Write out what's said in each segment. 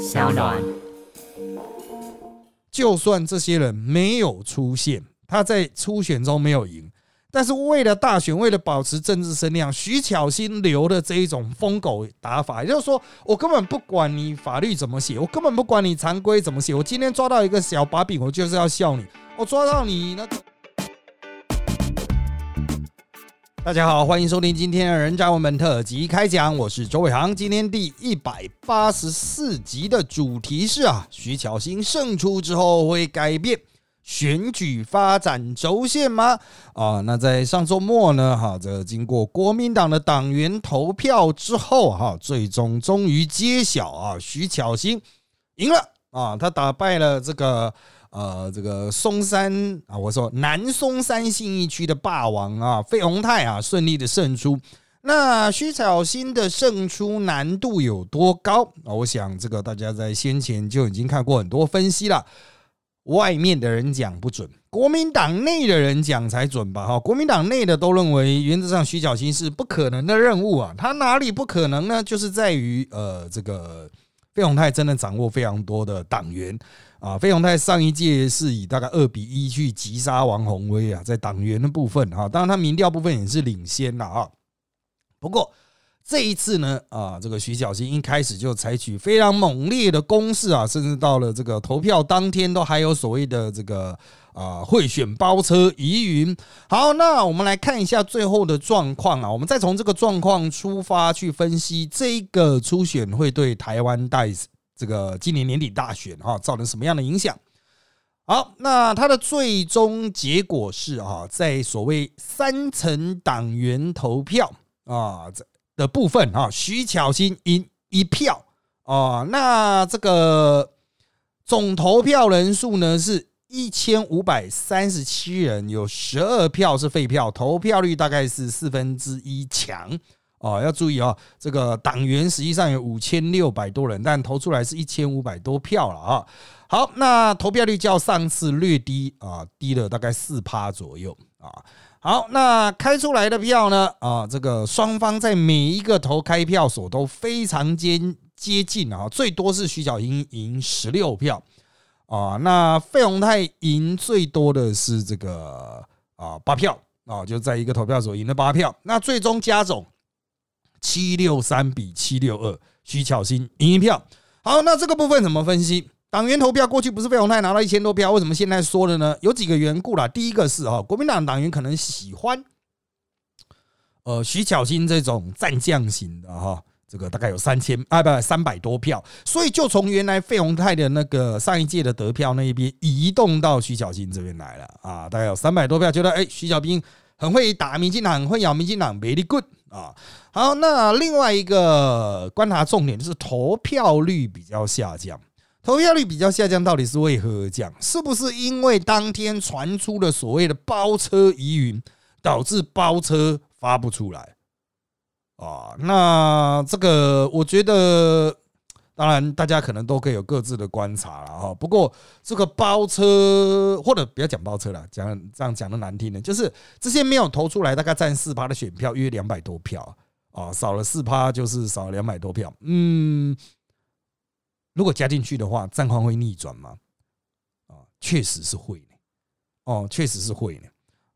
小暖。就算这些人没有出现，他在初选中没有赢，但是为了大选，为了保持政治声量，徐巧芯留的这一种疯狗打法，也就是说，我根本不管你法律怎么写，我根本不管你常规怎么写，我今天抓到一个小把柄，我就是要笑你，我抓到你那。大家好，欢迎收听今天的人渣文本特辑开讲，我是周伟航。今天第一百八十四集的主题是啊，徐巧芯胜出之后会改变选举发展轴线吗？啊，那在上周末呢，哈，这经过国民党的党员投票之后，哈，最终终于揭晓啊，徐巧芯赢了啊，他打败了这个。呃，这个松山啊，我说南松山信义区的霸王啊，费鸿泰啊，顺利的胜出。那徐巧芯的胜出难度有多高啊？我想这个大家在先前就已经看过很多分析了。外面的人讲不准，国民党内的人讲才准吧？哈，国民党内的都认为，原则上徐巧芯是不可能的任务啊。他哪里不可能呢？就是在于呃，这个费鸿泰真的掌握非常多的党员。啊，费鸿泰上一届是以大概二比一去击杀王宏威啊，在党员的部分啊，当然他民调部分也是领先了啊。不过这一次呢，啊，这个徐小新一开始就采取非常猛烈的攻势啊，甚至到了这个投票当天都还有所谓的这个啊贿选包车疑云。好，那我们来看一下最后的状况啊，我们再从这个状况出发去分析这个初选会对台湾带。这个今年年底大选哈，造成什么样的影响？好，那它的最终结果是啊，在所谓三层党员投票啊的部分啊，徐巧芯赢一票啊，那这个总投票人数呢是一千五百三十七人，有十二票是废票，投票率大概是四分之一强。哦，要注意哦，这个党员实际上有五千六百多人，但投出来是一千五百多票了啊。好，那投票率较上次略低啊，低了大概四趴左右啊。好，那开出来的票呢？啊，这个双方在每一个投开票所都非常接接近啊，最多是徐小英赢十六票啊，那费鸿泰赢最多的是这个啊八票啊，就在一个投票所赢了八票，那最终加总。七六三比七六二，徐巧芯赢一票。好，那这个部分怎么分析？党员投票过去不是费鸿泰拿到一千多票，为什么现在说了呢？有几个缘故啦。第一个是哈，国民党党员可能喜欢，呃，徐巧芯这种战将型的哈，这个大概有三千啊，不三百多票，所以就从原来费鸿泰的那个上一届的得票那一边移动到徐巧芯这边来了啊，大概有三百多票，觉得哎，徐小兵很会打民进党，很会咬民进党，very good。啊，好，那另外一个观察重点就是投票率比较下降。投票率比较下降，到底是为何而降？是不是因为当天传出了所谓的包车疑云，导致包车发不出来？啊，那这个我觉得。当然，大家可能都可以有各自的观察了哈。不过，这个包车或者不要讲包车了，讲这样讲的难听的，就是这些没有投出来，大概占四趴的选票，约两百多票啊，少了四趴就是少了两百多票。嗯，如果加进去的话，战况会逆转吗？啊，确实是会的。哦，确实是会的。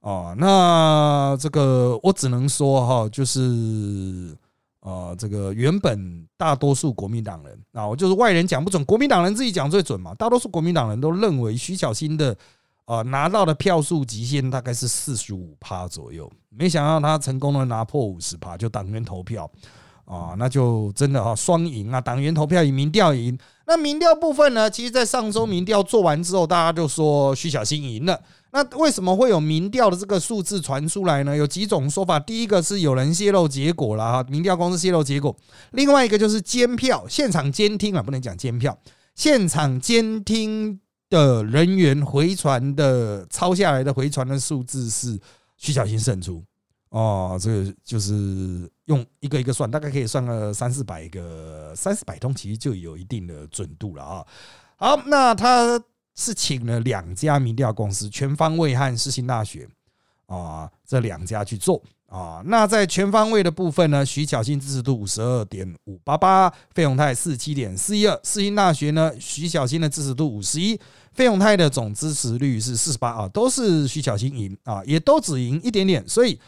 哦，那这个我只能说哈，就是。啊，这个原本大多数国民党人啊，我就是外人讲不准，国民党人自己讲最准嘛。大多数国民党人都认为徐小新的啊拿到的票数极限大概是四十五趴左右，没想到他成功的拿破五十趴，就党员投票啊，那就真的哈双赢啊，党员投票赢，民调赢。那民调部分呢，其实，在上周民调做完之后，大家就说徐小新赢了。那为什么会有民调的这个数字传出来呢？有几种说法。第一个是有人泄露结果了哈，民调公司泄露结果。另外一个就是监票，现场监听啊，不能讲监票，现场监听的人员回传的抄下来的回传的数字是徐小新胜出哦，这个就是用一个一个算，大概可以算个三四百个，三四百通其实就有一定的准度了啊。好，那他。是请了两家民调公司，全方位和世新大学啊，这两家去做啊。那在全方位的部分呢，徐巧芯支持度五十二点五八八，费永泰四十七点四一二。世新大学呢，徐巧芯的支持度五十一，费永泰的总支持率是四十八啊，都是徐巧芯赢啊，也都只赢一点点，所以。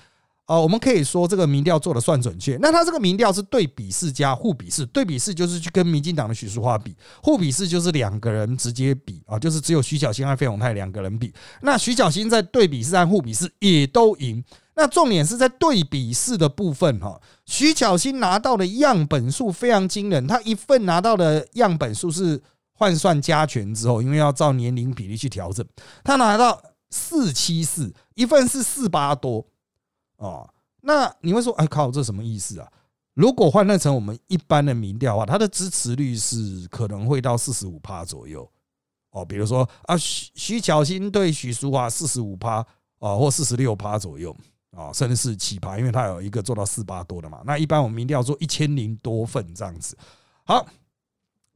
哦，我们可以说这个民调做的算准确。那他这个民调是对比式加互比式，对比式就是去跟民进党的许淑华比，互比式就是两个人直接比啊，就是只有徐小新和费永泰两个人比。那徐小新在对比式和互比式也都赢。那重点是在对比式的部分哈，徐小新拿到的样本数非常惊人，他一份拿到的样本数是换算加权之后，因为要照年龄比例去调整，他拿到四七四，一份是四八多。哦，那你会说，哎靠，这什么意思啊？如果换算成我们一般的民调的话，他的支持率是可能会到四十五趴左右。哦，比如说啊，徐徐巧芯对许淑华四十五趴啊，或四十六趴左右啊，甚至是七趴，因为他有一个做到四八多的嘛。那一般我们民调做一千零多份这样子。好，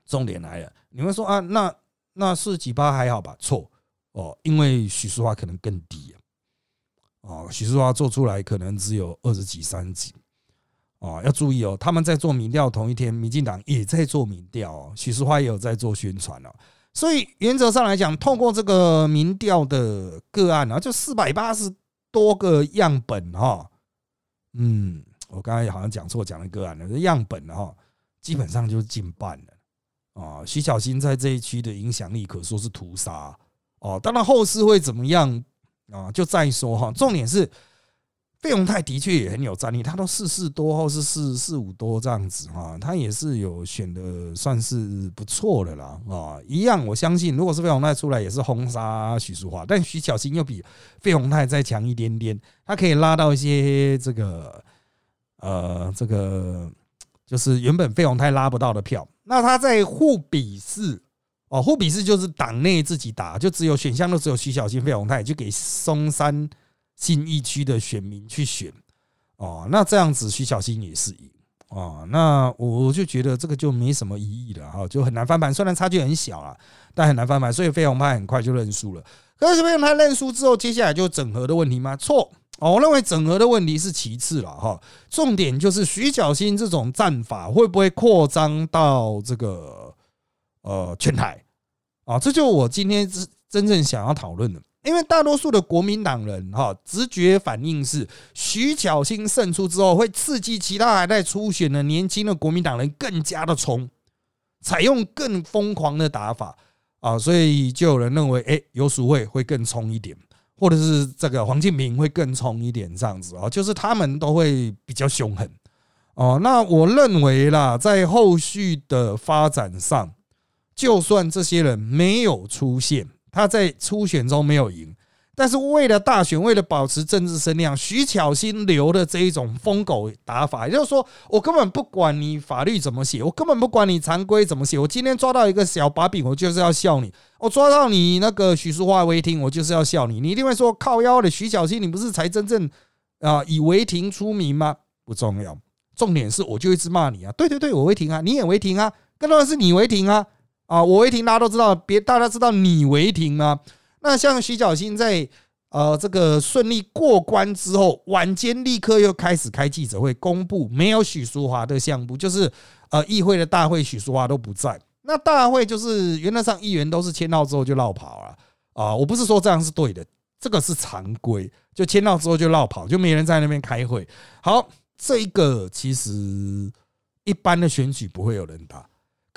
重点来了，你们说啊，那那四几趴还好吧？错哦，因为许淑华可能更低啊。哦，许淑华做出来可能只有二十几、三十几，哦，要注意哦，他们在做民调同一天，民进党也在做民调哦，许淑华也有在做宣传哦，所以原则上来讲，透过这个民调的个案啊，就四百八十多个样本哈，嗯，我刚才好像讲错，讲了个案了，样本哈，基本上就是近半了啊，徐小新在这一区的影响力可说是屠杀哦，当然后市会怎么样？啊，就再说哈，重点是费永泰的确也很有战力，他都四四多或是四四五多这样子哈，他也是有选的算是不错的啦啊，一样我相信，如果是费永泰出来也是轰杀许淑华，但徐巧芯又比费永泰再强一点点，他可以拉到一些这个呃这个就是原本费永泰拉不到的票，那他在互比是。哦，互比是就是党内自己打，就只有选项都只有徐小新、费鸿泰，就给松山新一区的选民去选。哦，那这样子徐小新也是赢。哦，那我就觉得这个就没什么意义了哈，就很难翻盘。虽然差距很小啊，但很难翻盘。所以费鸿泰很快就认输了。可是费鸿泰认输之后，接下来就整合的问题吗？错。哦，我认为整合的问题是其次了哈，重点就是徐小新这种战法会不会扩张到这个。呃，全台啊，这就我今天真真正想要讨论的。因为大多数的国民党人哈，直觉反应是徐巧芯胜出之后，会刺激其他还在初选的年轻的国民党人更加的冲，采用更疯狂的打法啊，所以就有人认为，哎，游淑慧会更冲一点，或者是这个黄庆平会更冲一点，这样子啊，就是他们都会比较凶狠哦。那我认为啦，在后续的发展上。就算这些人没有出现，他在初选中没有赢，但是为了大选，为了保持政治声量，徐巧芯留的这一种疯狗打法，也就是说，我根本不管你法律怎么写，我根本不管你常规怎么写，我今天抓到一个小把柄，我就是要笑你；我抓到你那个许淑华违停，我就是要笑你。你一定会说靠腰的徐巧芯，你不是才真正啊以违停出名吗？不重要，重点是我就一直骂你啊！对对对，我违停啊，你也违停啊，更多的是你违停啊。啊，我违停，大家都知道，别大家知道你违停吗？那像徐小新在呃这个顺利过关之后，晚间立刻又开始开记者会，公布没有许淑华的项目，就是呃议会的大会，许淑华都不在。那大会就是原则上议员都是签到之后就绕跑了啊，我不是说这样是对的，这个是常规，就签到之后就绕跑，就没人在那边开会。好，这一个其实一般的选举不会有人打。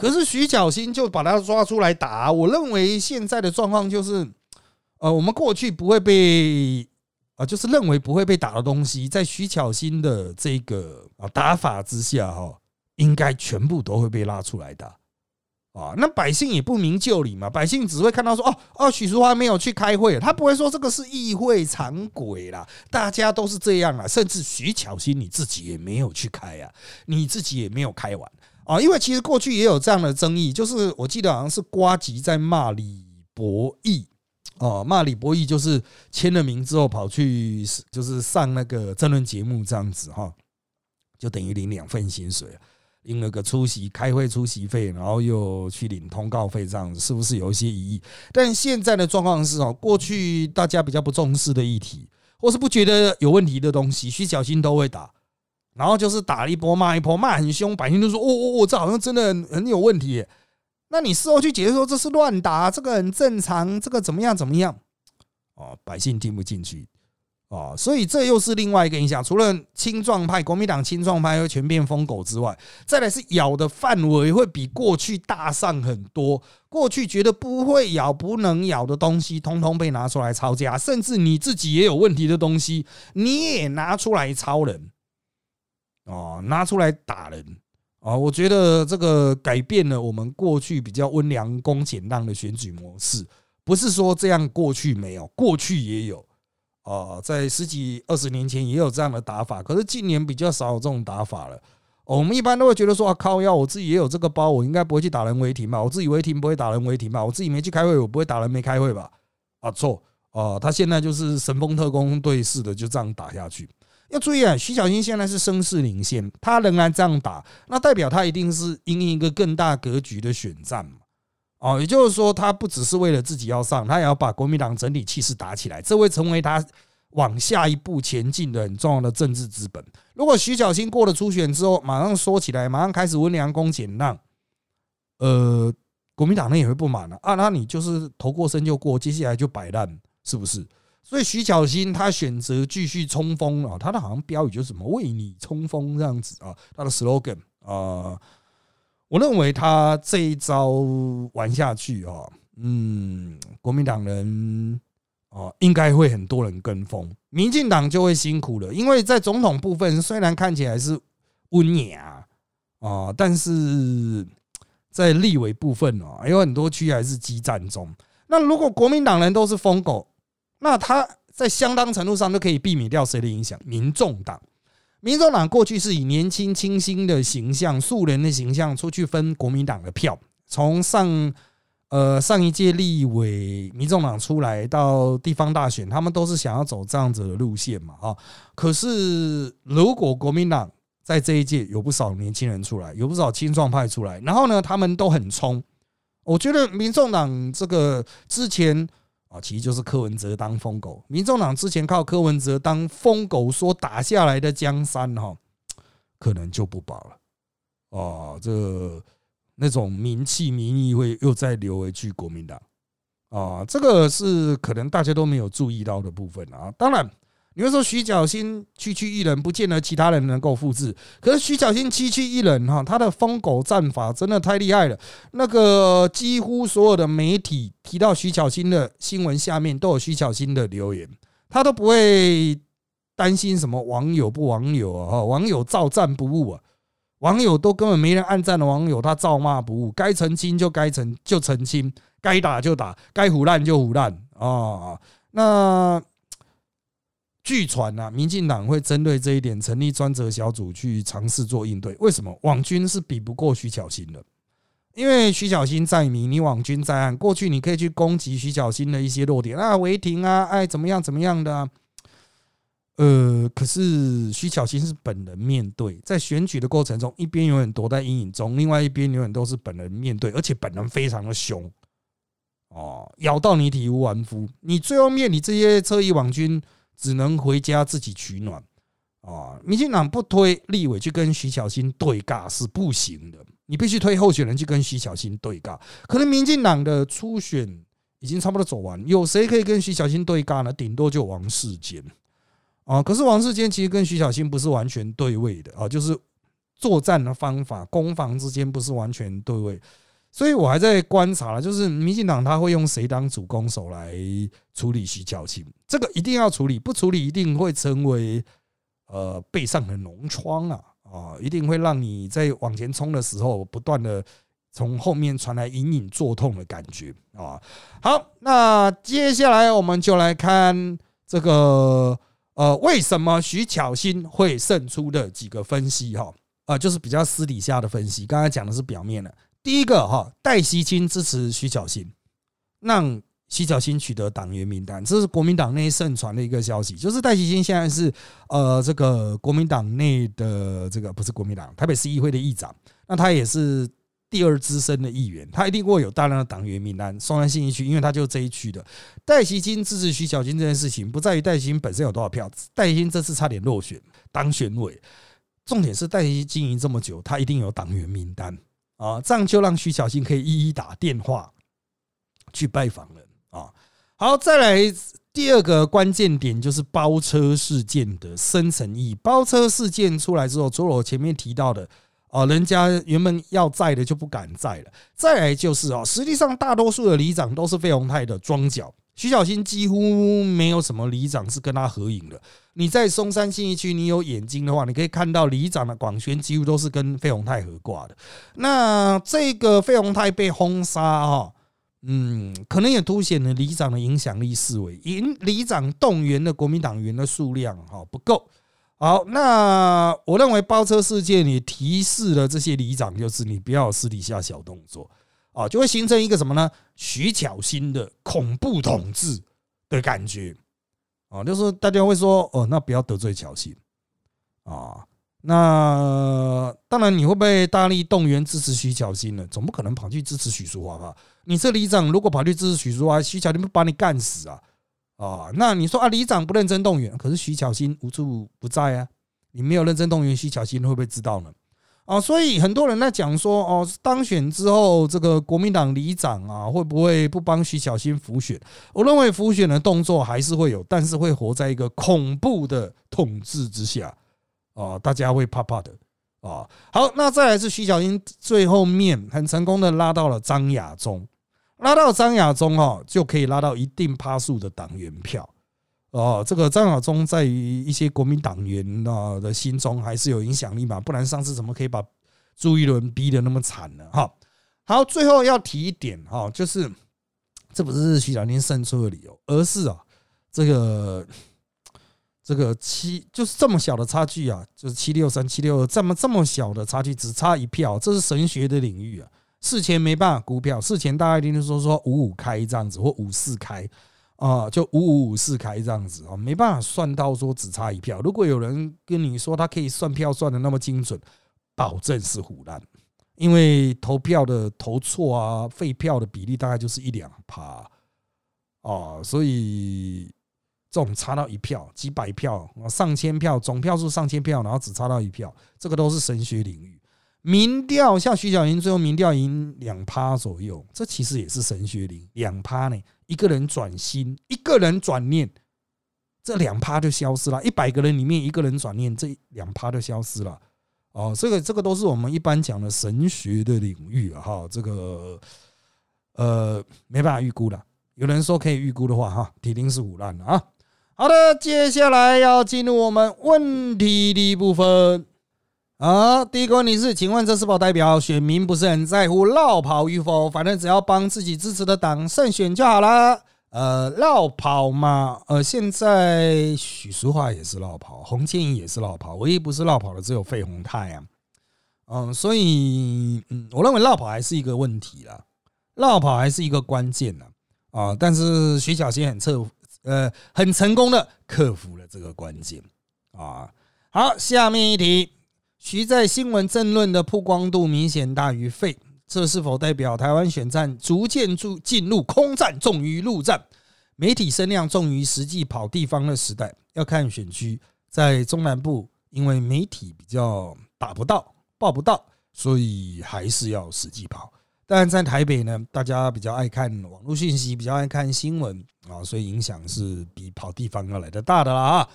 可是徐小新就把他抓出来打，我认为现在的状况就是，呃，我们过去不会被啊，就是认为不会被打的东西，在徐巧芯的这个啊打法之下，哈，应该全部都会被拉出来打啊。那百姓也不明就里嘛，百姓只会看到说，哦哦，许淑华没有去开会，他不会说这个是议会常轨啦，大家都是这样啊，甚至徐巧芯你自己也没有去开啊，你自己也没有开完。啊，因为其实过去也有这样的争议，就是我记得好像是瓜吉在骂李博义，哦，骂李博义就是签了名之后跑去就是上那个争论节目这样子哈，就等于领两份薪水，领了个出席开会出席费，然后又去领通告费这样子，是不是有一些疑义？但现在的状况是哦，过去大家比较不重视的议题。或是不觉得有问题的东西，徐小新都会打。然后就是打一波骂一波，骂很凶，百姓都说：“哦哦哦，这好像真的很很有问题。”那你事后去解释说这是乱打，这个很正常，这个怎么样怎么样？哦，百姓听不进去哦，所以这又是另外一个影响。除了青壮派、国民党青壮派会全变疯狗之外，再来是咬的范围会比过去大上很多。过去觉得不会咬、不能咬的东西，通通被拿出来抄家，甚至你自己也有问题的东西，你也拿出来抄人。哦，拿出来打人啊！我觉得这个改变了我们过去比较温良恭俭让的选举模式，不是说这样过去没有，过去也有啊，在十几二十年前也有这样的打法，可是近年比较少有这种打法了。我们一般都会觉得说啊，靠要我自己也有这个包，我应该不会去打人违停吧？我自己违停不会打人违停吧？我自己没去开会，我不会打人没开会吧？啊，错啊！他现在就是神风特工队似的，就这样打下去。要注意啊，徐小新现在是声势领先，他仍然这样打，那代表他一定是赢一个更大格局的选战嘛？哦，也就是说，他不只是为了自己要上，他也要把国民党整体气势打起来，这会成为他往下一步前进的很重要的政治资本。如果徐小新过了初选之后，马上说起来，马上开始温良恭俭让，呃，国民党那也会不满了啊，那你就是投过身就过，接下来就摆烂，是不是？所以徐巧芯他选择继续冲锋啊，他的好像标语就是什么“为你冲锋”这样子啊，他的 slogan 啊，我认为他这一招玩下去啊，嗯，国民党人啊应该会很多人跟风，民进党就会辛苦了，因为在总统部分虽然看起来是温雅啊，但是在立委部分啊，有很多区还是激战中。那如果国民党人都是疯狗。那他在相当程度上都可以避免掉谁的影响？民众党，民众党过去是以年轻清新的形象、素人的形象出去分国民党的票。从上呃上一届立委民众党出来到地方大选，他们都是想要走这样子的路线嘛？啊，可是如果国民党在这一届有不少年轻人出来，有不少青壮派出来，然后呢，他们都很冲，我觉得民众党这个之前。啊，其实就是柯文哲当疯狗，民众党之前靠柯文哲当疯狗所打下来的江山，哈，可能就不保了。哦，这那种名气民意会又再流回去国民党，啊，这个是可能大家都没有注意到的部分啊。当然。你会说徐小新区区一人，不见得其他人能够复制。可是徐小新区区一人哈，他的疯狗战法真的太厉害了。那个几乎所有的媒体提到徐小新的新闻下面都有徐小新的留言，他都不会担心什么网友不网友啊，网友照赞不误啊，网友都根本没人按赞的网友，他照骂不误，该澄清就该澄就澄清，该打就打，该胡烂就胡烂啊。那。据传啊，民进党会针对这一点成立专责小组去尝试做应对。为什么网军是比不过徐巧芯的？因为徐巧芯在明，你网军在暗。过去你可以去攻击徐巧芯的一些弱点啊，违停啊，哎，怎么样怎么样的？呃，可是徐巧芯是本人面对，在选举的过程中，一边永远躲在阴影中，另外一边永远都是本人面对，而且本人非常的凶哦，咬到你体无完肤。你最后面，你这些侧翼网军。只能回家自己取暖啊！民进党不推立委去跟徐小新对尬是不行的，你必须推候选人去跟徐小新对尬。可能民进党的初选已经差不多走完，有谁可以跟徐小新对尬呢？顶多就王世坚啊！可是王世坚其实跟徐小新不是完全对位的啊，就是作战的方法、攻防之间不是完全对位。所以我还在观察了，就是民进党他会用谁当主攻手来处理徐巧芯，这个一定要处理，不处理一定会成为呃背上的脓疮啊啊，一定会让你在往前冲的时候不断的从后面传来隐隐作痛的感觉啊。好，那接下来我们就来看这个呃为什么徐巧芯会胜出的几个分析哈啊，就是比较私底下的分析，刚才讲的是表面的。第一个哈，戴锡清支持徐小新，让徐小新取得党员名单，这是国民党内盛传的一个消息。就是戴锡清现在是呃这个国民党内的这个不是国民党台北市议会的议长，那他也是第二资深的议员，他一定会有大量的党员名单送在信一区，因为他就这一区的。戴其金支持徐小金这件事情，不在于戴其金本身有多少票，戴其金这次差点落选当选委，重点是戴其金经营这么久，他一定有党员名单啊，这样就让徐小新可以一一打电话去拜访人啊。好，再来。第二个关键点就是包车事件的深层意义。包车事件出来之后，除了我前面提到的，哦，人家原本要在的就不敢在了。再来就是哦，实际上大多数的里长都是费鸿泰的庄脚，徐小新几乎没有什么里长是跟他合影的。你在松山信义区，你有眼睛的话，你可以看到里长的广宣几乎都是跟费鸿泰合挂的。那这个费鸿泰被轰杀哈。嗯，可能也凸显了里长的影响力思维，因里长动员的国民党员的数量哈不够。好，那我认为包车事件也提示了这些里长，就是你不要私底下小动作啊，就会形成一个什么呢？徐巧芯的恐怖统治的感觉啊，就是大家会说哦，那不要得罪巧芯啊。那当然，你会不会大力动员支持徐巧芯呢？总不可能跑去支持许淑华吧？你这里长如果跑去支持许淑华，徐巧芯不把你干死啊？啊，那你说啊，里长不认真动员，可是徐巧芯无处不在啊？你没有认真动员，徐巧芯会不会知道呢？啊，所以很多人在讲说，哦，当选之后，这个国民党里长啊，会不会不帮徐小新辅选？我认为辅选的动作还是会有，但是会活在一个恐怖的统治之下。啊，大家会怕怕的啊。好，那再来是徐小英最后面很成功的拉到了张亚中，拉到张亚中哦，就可以拉到一定趴数的党员票哦。这个张亚中在于一些国民党员啊的心中还是有影响力嘛，不然上次怎么可以把朱一伦逼得那么惨呢？哈，好，最后要提一点哈，就是这不是徐小英胜出的理由，而是啊，这个。这个七就是这么小的差距啊，就是七六三七六二这么这么小的差距，只差一票，这是神学的领域啊。事前没办法估票，事前大家一定是说说五五开这样子，或五四开啊，就五五五四开这样子啊，没办法算到说只差一票。如果有人跟你说他可以算票算的那么精准，保证是胡乱，因为投票的投错啊，废票的比例大概就是一两趴啊，所以。这种差到一票、几百票、上千票，总票数上千票，然后只差到一票，这个都是神学领域。民调像徐小莹最后民调赢两趴左右，这其实也是神学领两趴呢。一个人转心，一个人转念，这两趴就消失了。一百个人里面一个人转念，这两趴就消失了。哦，这个这个都是我们一般讲的神学的领域啊，哈，这个呃没办法预估的。有人说可以预估的话，哈，铁定是腐烂的啊。好的，接下来要进入我们问题的部分。啊，第一个问题是，请问这是否代表选民不是很在乎绕跑与否？反正只要帮自己支持的党胜选就好啦。呃，绕跑嘛，呃，现在许淑华也是绕跑，洪建义也是绕跑，唯一不是绕跑的只有费鸿泰啊。嗯，所以，嗯，我认为绕跑还是一个问题啦，绕跑还是一个关键呢。啊，但是徐小新很侧。呃，很成功的克服了这个关键啊。好，下面一题，徐在新闻政论的曝光度明显大于费，这是否代表台湾选战逐渐进进入空战重于陆战，媒体声量重于实际跑地方的时代？要看选区，在中南部，因为媒体比较打不到、报不到，所以还是要实际跑。但在台北呢，大家比较爱看网络信息，比较爱看新闻啊，所以影响是比跑地方要来的大的了啊。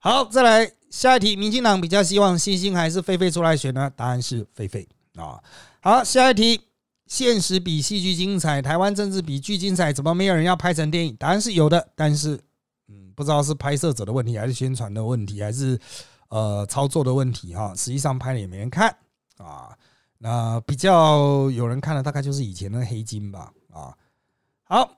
好，再来下一题，民进党比较希望星星还是菲菲出来选呢？答案是菲菲啊。好，下一题，现实比戏剧精彩，台湾政治比剧精彩，怎么没有人要拍成电影？答案是有的，但是嗯，不知道是拍摄者的问题，还是宣传的问题，还是呃操作的问题哈。实际上拍了也没人看啊。那比较有人看的大概就是以前的黑金吧，啊，好，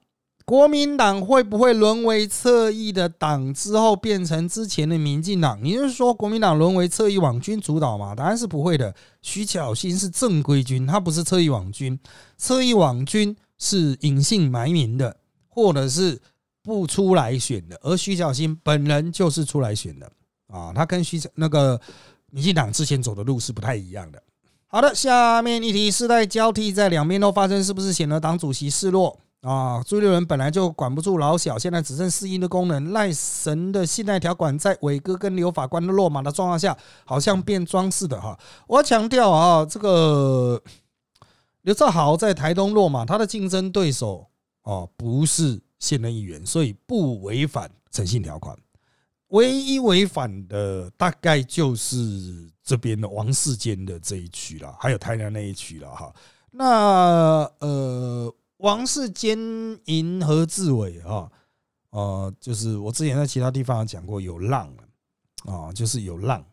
国民党会不会沦为侧翼的党之后变成之前的民进党？你是说国民党沦为侧翼网军主导吗？答案是不会的。徐巧芯是正规军，他不是侧翼网军，侧翼网军是隐姓埋名的，或者是不出来选的，而徐巧芯本人就是出来选的啊，他跟徐那个民进党之前走的路是不太一样的。好的，下面一题，世代交替在两边都发生，是不是显得党主席示弱啊？朱立伦本来就管不住老小，现在只剩适应的功能。赖神的信赖条款在伟哥跟刘法官的落马的状况下，好像变装似的哈。我强调啊，这个刘兆豪在台东落马，他的竞争对手哦不是现任议员，所以不违反诚信条款。唯一违反的大概就是这边的王世坚的这一区了，还有台南那一区了哈。那呃，王世坚赢何志伟哈，呃，就是我之前在其他地方讲过有浪啊，就是有浪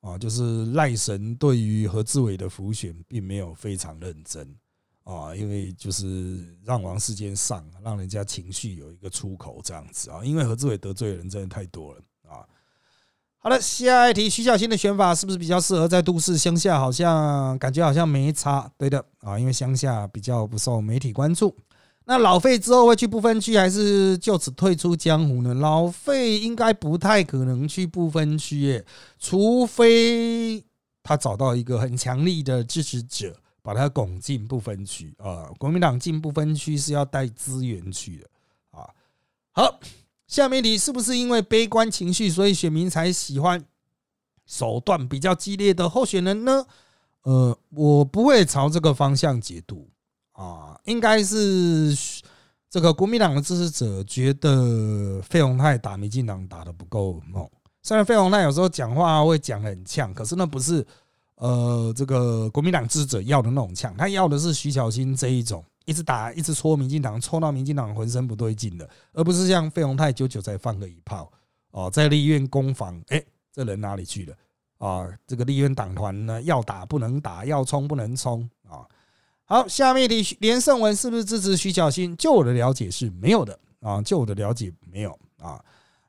啊，就是赖神对于何志伟的浮选并没有非常认真啊，因为就是让王世坚上，让人家情绪有一个出口这样子啊，因为何志伟得罪的人真的太多了。好了，下一题，徐小新的选法是不是比较适合在都市？乡下好像感觉好像没差，对的啊，因为乡下比较不受媒体关注。那老费之后会去不分区，还是就此退出江湖呢？老费应该不太可能去不分区耶，除非他找到一个很强力的支持者，把他拱进不分区啊。国民党进不分区是要带资源去的啊。好。下面题是不是因为悲观情绪，所以选民才喜欢手段比较激烈的候选人呢？呃，我不会朝这个方向解读啊，应该是这个国民党的支持者觉得费鸿泰打民进党打的不够猛。虽然费鸿泰有时候讲话会讲很呛，可是那不是呃这个国民党支持者要的那种呛，他要的是徐小新这一种。一直打，一直戳民进党，戳到民进党浑身不对劲的，而不是像费鸿泰久久才放个一炮哦，在立院攻防，哎，这人哪里去了啊？这个立院党团呢，要打不能打，要冲不能冲啊。好，下面一题，连胜文是不是支持徐小新？就我的了解是没有的啊，就我的了解没有啊。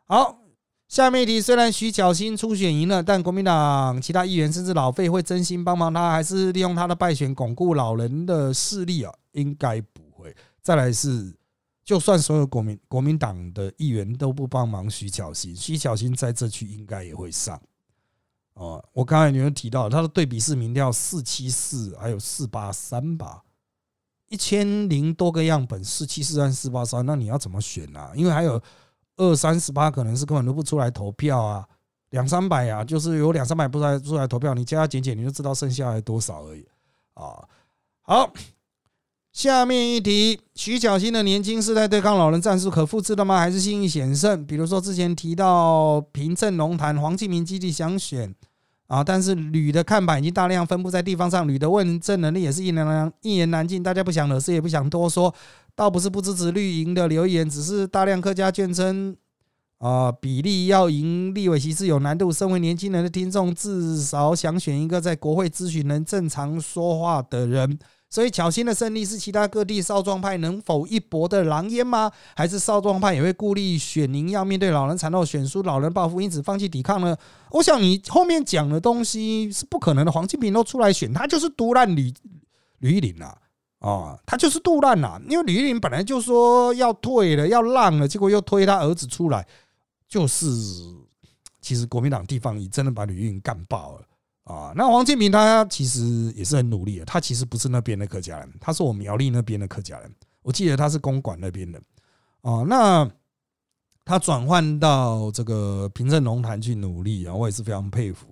好，下面一题，虽然徐小新初选赢了，但国民党其他议员甚至老费会真心帮忙他，还是利用他的败选巩固老人的势力啊？应该不会。再来是，就算所有国民国民党的议员都不帮忙徐巧芯，徐巧芯在这区应该也会上。哦，我刚才你们提到他的对比式民调四七四，还有四八三吧，一千零多个样本，四七四三四八三，那你要怎么选啊？因为还有二三十八可能是根本都不出来投票啊，两三百啊，就是有两三百不出来出来投票，你加加减减，你就知道剩下来多少而已啊。好。下面一题，徐小新的年轻世代对抗老人战术可复制的吗？还是信誉险胜？比如说之前提到平镇龙潭黄继明基地想选啊，但是铝的看板已经大量分布在地方上，铝的问政能力也是一言难一言难尽，大家不想惹事也不想多说，倒不是不支持绿营的留言，只是大量客家眷村啊比例要赢立委席是有难度。身为年轻人的听众，至少想选一个在国会咨询能正常说话的人。所以，巧心的胜利是其他各地少壮派能否一搏的狼烟吗？还是少壮派也会顾虑选民要面对老人残肉、选输老人报复，因此放弃抵抗呢？我想你后面讲的东西是不可能的。黄金平都出来选，他就是独烂吕吕玉林啊，啊，他就是杜烂呐。因为吕玉林本来就说要退了，要让了，结果又推他儿子出来，就是其实国民党地方已真的把吕玉林干爆了。啊，那黄建平他其实也是很努力的，他其实不是那边的客家人，他是我们苗栗那边的客家人。我记得他是公馆那边的，啊，那他转换到这个平镇龙潭去努力啊，我也是非常佩服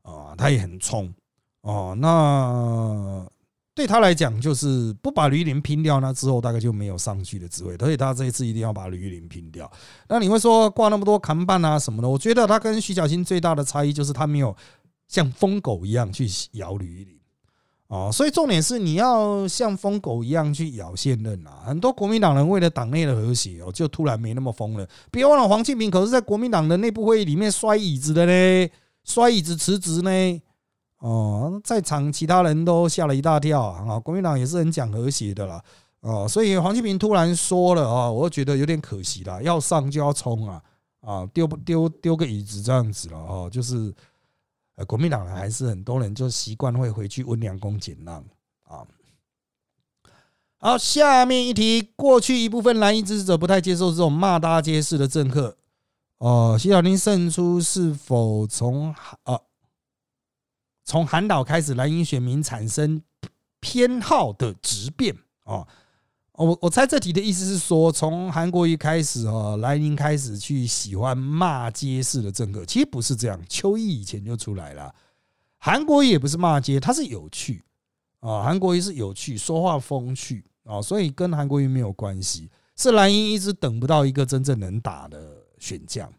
啊，他也很冲哦。那对他来讲，就是不把吕林拼掉，那之后大概就没有上去的机会。所以他这一次一定要把吕林拼掉。那你会说挂那么多扛棒啊什么的？我觉得他跟徐小新最大的差异就是他没有。像疯狗一样去咬吕玉玲哦，所以重点是你要像疯狗一样去咬现任啊！很多国民党人为了党内的和谐哦，就突然没那么疯了。别忘了，黄庆平可是在国民党的内部会议里面摔椅子的呢，摔椅子辞职呢。哦，在场其他人都吓了一大跳啊！国民党也是很讲和谐的啦。哦，所以黄庆平突然说了啊，我觉得有点可惜啦，要上就要冲啊！啊，丢不丢丢个椅子这样子了哦，就是。国民党还是很多人就习惯会回去温良恭俭让啊。好，下面一题，过去一部分蓝营支持者不太接受这种骂大街式的政客。哦，徐小林胜出是否从啊？从韩岛开始，蓝营选民产生偏好的质变哦。我我猜这题的意思是说，从韩国瑜开始哦，莱茵开始去喜欢骂街式的政客，其实不是这样。邱毅以前就出来了，韩国瑜也不是骂街，他是有趣啊，韩国瑜是有趣，说话风趣啊，所以跟韩国瑜没有关系。是蓝营一直等不到一个真正能打的选将。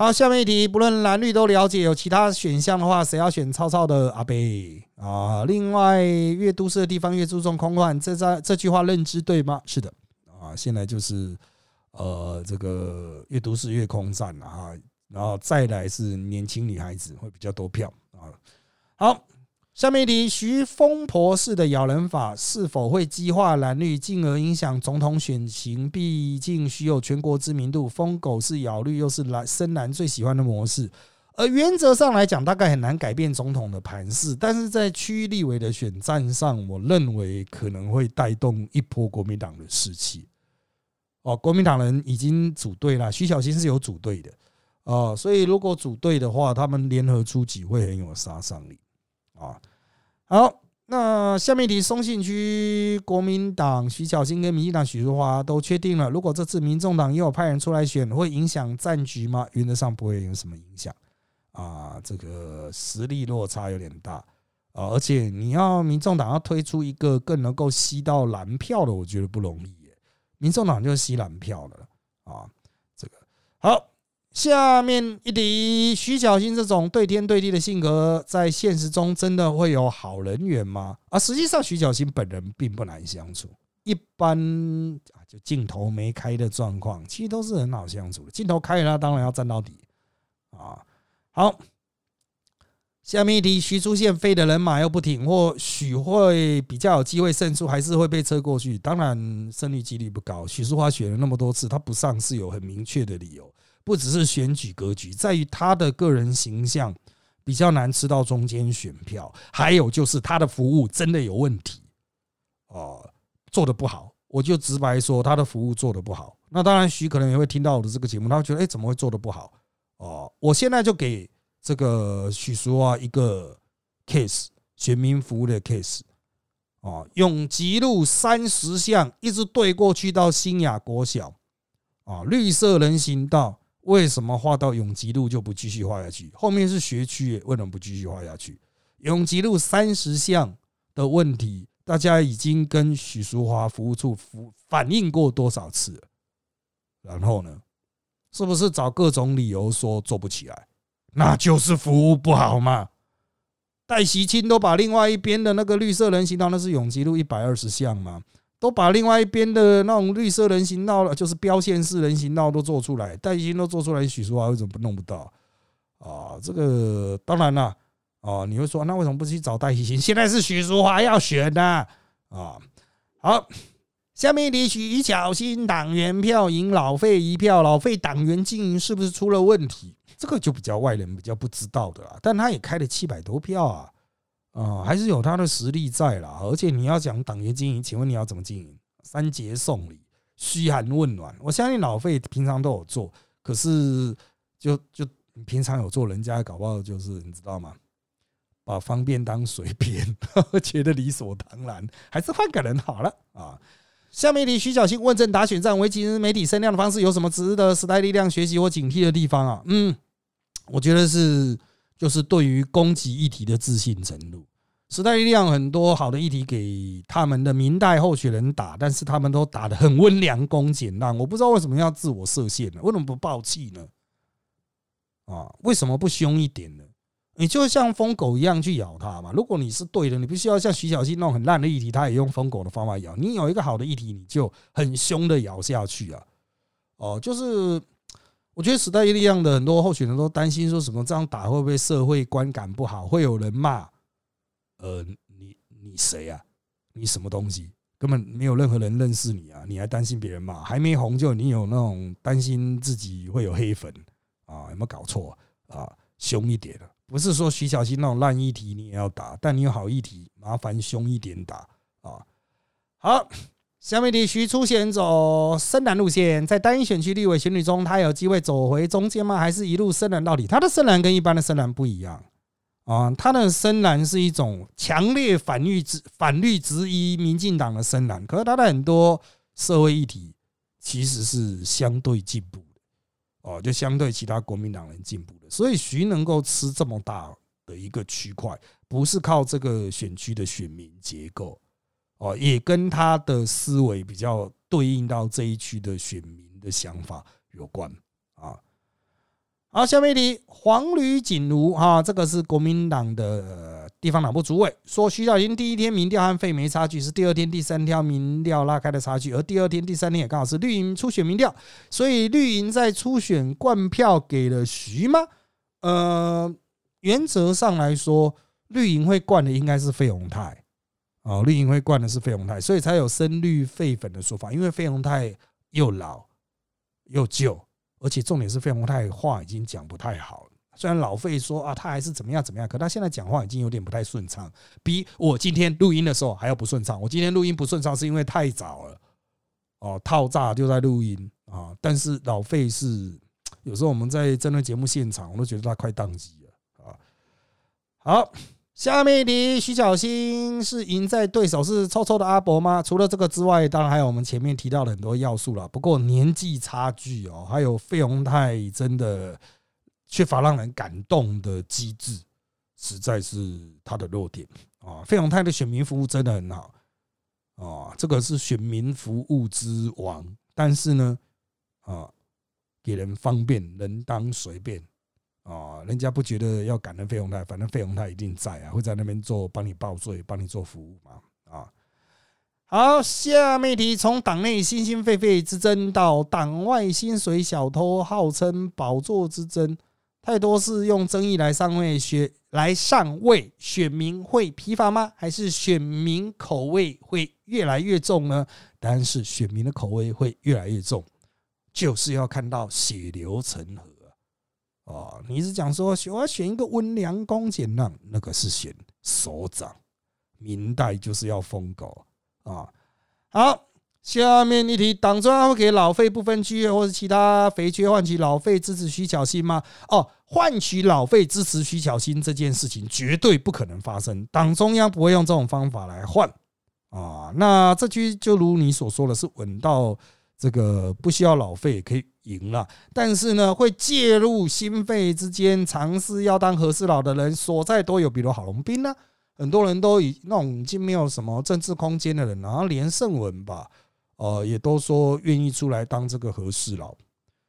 好，下面一题，不论蓝绿都了解，有其他选项的话，谁要选超超的阿贝啊？另外，越都市的地方越注重空旷，这这这句话认知对吗？是的啊，现在就是呃，这个越都市越空战了啊，然后再来是年轻女孩子会比较多票啊。好。下面一题：徐疯婆式的咬人法是否会激化蓝绿，进而影响总统选情？毕竟徐有全国知名度，疯狗是咬绿，又是蓝深蓝最喜欢的模式。而原则上来讲，大概很难改变总统的盘势。但是在区域立委的选战上，我认为可能会带动一波国民党的士气。哦，国民党人已经组队了，徐小新是有组队的哦，所以如果组队的话，他们联合出击会很有杀伤力。啊，好，那下面一题，松信区国民党徐小新跟民进党许淑华都确定了。如果这次民众党又有派人出来选，会影响战局吗？原则上不会有什么影响啊。这个实力落差有点大啊，而且你要民众党要推出一个更能够吸到蓝票的，我觉得不容易。民众党就是吸蓝票的啊，这个好。下面一题，徐小新这种对天对地的性格，在现实中真的会有好人缘吗？啊，实际上徐小新本人并不难相处，一般啊，就镜头没开的状况，其实都是很好相处的。镜头开了，他当然要站到底啊。好，下面一题，徐出现飞的人马又不挺，或许会比较有机会胜出，还是会被车过去？当然胜率几率不高。许淑华选了那么多次，他不上是有很明确的理由。不只是选举格局，在于他的个人形象比较难吃到中间选票，还有就是他的服务真的有问题哦，做的不好。我就直白说，他的服务做的不好。那当然，徐可能也会听到我的这个节目，他会觉得，哎，怎么会做的不好？哦，我现在就给这个许叔啊一个 case，选民服务的 case 哦，永吉路三十巷一直对过去到新雅国小啊，绿色人行道。为什么画到永吉路就不继续画下去？后面是学区，为什么不继续画下去？永吉路三十项的问题，大家已经跟许淑华服务处反反映过多少次？然后呢，是不是找各种理由说做不起来？那就是服务不好嘛。戴习清都把另外一边的那个绿色人行道，那是永吉路一百二十项吗？都把另外一边的那种绿色人行道了，就是标线式人行道都做出来，戴鑫都做出来，许淑华为什么不弄不到啊？这个当然了啊，你会说那为什么不去找戴鑫？现在是许淑华要选的啊。好，下面一题，徐巧芯党员票赢老费一票，老费党员经营是不是出了问题？这个就比较外人比较不知道的啦，但他也开了七百多票啊。啊，还是有他的实力在啦。而且你要讲党员经营，请问你要怎么经营？三节送礼，嘘寒问暖。我相信老费平常都有做，可是就就平常有做，人家搞不好就是你知道吗？把方便当随便，觉得理所当然，还是换个人好了啊。下面一题，徐小新问政打选战，维持媒体声量的方式有什么值得时代力量学习或警惕的地方啊？嗯，我觉得是。就是对于攻击议题的自信程度，时代力量很多好的议题给他们的明代候选人打，但是他们都打得很温良恭俭让。我不知道为什么要自我设限呢？为什么不暴气呢？啊，为什么不凶一点呢？你就像疯狗一样去咬他嘛。如果你是对的，你不需要像徐小溪那种很烂的议题，他也用疯狗的方法咬。你有一个好的议题，你就很凶的咬下去啊。哦，就是。我觉得时代力量的很多候选人都担心说什么这样打会不会社会观感不好，会有人骂。呃，你你谁啊？你什么东西？根本没有任何人认识你啊！你还担心别人骂？还没红就你有那种担心自己会有黑粉啊？有没有搞错啊？凶一点的，不是说徐小新那种烂议题你也要打，但你有好议题，麻烦凶一点打啊！好。下面的徐出现走深蓝路线，在单一选区立委选举中，他有机会走回中间吗？还是一路深蓝到底？他的深蓝跟一般的深蓝不一样啊，他的深蓝是一种强烈反绿之反绿质疑民进党的深蓝，可是他的很多社会议题其实是相对进步的哦，就相对其他国民党人进步的，所以徐能够吃这么大的一个区块，不是靠这个选区的选民结构哦，也跟他的思维比较对应到这一区的选民的想法有关啊。好，下面一题，黄吕锦如哈，这个是国民党的地方党部主委说，徐小新第一天民调和费梅差距是第二天、第三天民调拉开的差距，而第二天、第三天也刚好是绿营初选民调，所以绿营在初选灌票给了徐吗？呃，原则上来说，绿营会灌的应该是费鸿泰哦，绿营会灌的是费鸿泰，所以才有深绿废粉的说法，因为费鸿泰又老又旧。而且重点是费鸿泰话已经讲不太好了。虽然老费说啊，他还是怎么样怎么样，可他现在讲话已经有点不太顺畅，比我今天录音的时候还要不顺畅。我今天录音不顺畅是因为太早了，哦，套炸就在录音啊。但是老费是有时候我们在真的节目现场，我都觉得他快宕机了啊。好。下面一题，徐小新是赢在对手是臭臭的阿伯吗？除了这个之外，当然还有我们前面提到的很多要素了。不过年纪差距哦，还有费宏泰真的缺乏让人感动的机制，实在是他的弱点啊。费宏泰的选民服务真的很好啊，这个是选民服务之王。但是呢，啊，给人方便，人当随便。哦，人家不觉得要感恩费鸿泰，反正费鸿泰一定在啊，会在那边做帮你报税、帮你做服务嘛。啊，好，下面一题，从党内心心肺肺之争到党外薪水小偷号称宝座之争，太多是用争议来上位选来上位，选民会疲乏吗？还是选民口味会越来越重呢？答案是选民的口味会越来越重，就是要看到血流成河。哦，你是讲说我要选一个温良恭俭让，那个是选首长，明代就是要疯狗啊。好，下面一题，党中央会给老费不分区或者其他肥缺换取老费支持徐巧芯吗？哦，换取老费支持徐巧芯这件事情绝对不可能发生，党中央不会用这种方法来换啊。那这句就如你所说的是稳到这个不需要老费可以。赢了，但是呢，会介入心肺之间，尝试要当和事佬的人所在都有，比如郝龙斌呢，很多人都已那种已经没有什么政治空间的人，然后连胜文吧，呃，也都说愿意出来当这个和事佬，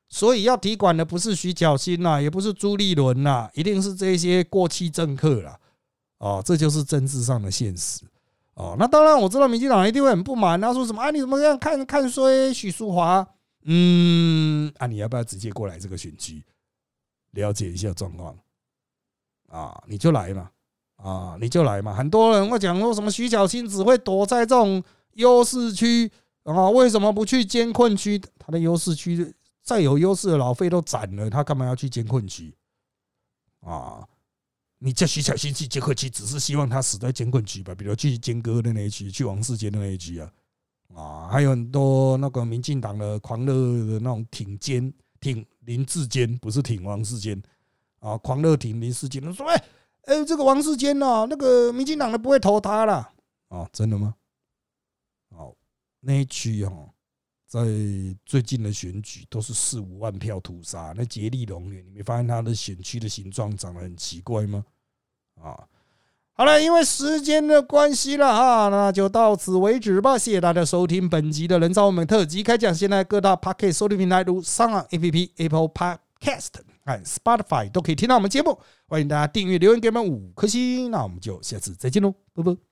所以要提管的不是徐巧芯呐，也不是朱立伦呐，一定是这些过气政客了，哦，这就是政治上的现实，哦，那当然我知道民进党一定会很不满，他说什么啊，你怎么这样看看衰许淑华？嗯，啊，你要不要直接过来这个选区了解一下状况？啊，你就来嘛，啊，你就来嘛。很多人会讲说什么徐小新只会躲在这种优势区啊，为什么不去监困区？他的优势区再有优势的老费都斩了，他干嘛要去监困区？啊，你叫徐小新去监困区，只是希望他死在监困区吧？比如去监哥的那一区，去王世坚的那一区啊。啊，还有很多那个民进党的狂热的那种挺坚挺林志坚，不是挺王世坚啊，狂热挺林志坚，说哎哎，这个王世坚呐，那个民进党的不会投他了啊，真的吗？哦，那一区哈，在最近的选举都是四五万票屠杀，那杰利龙园，你没发现他的选区的形状长得很奇怪吗？啊。好了，因为时间的关系了哈，那就到此为止吧。谢谢大家收听本集的人造我们特辑开讲。现在各大 Podcast 收听平台如上岸 APP、Apple Podcast 和 Spotify 都可以听到我们节目。欢迎大家订阅、留言给我们五颗星。那我们就下次再见喽，拜拜。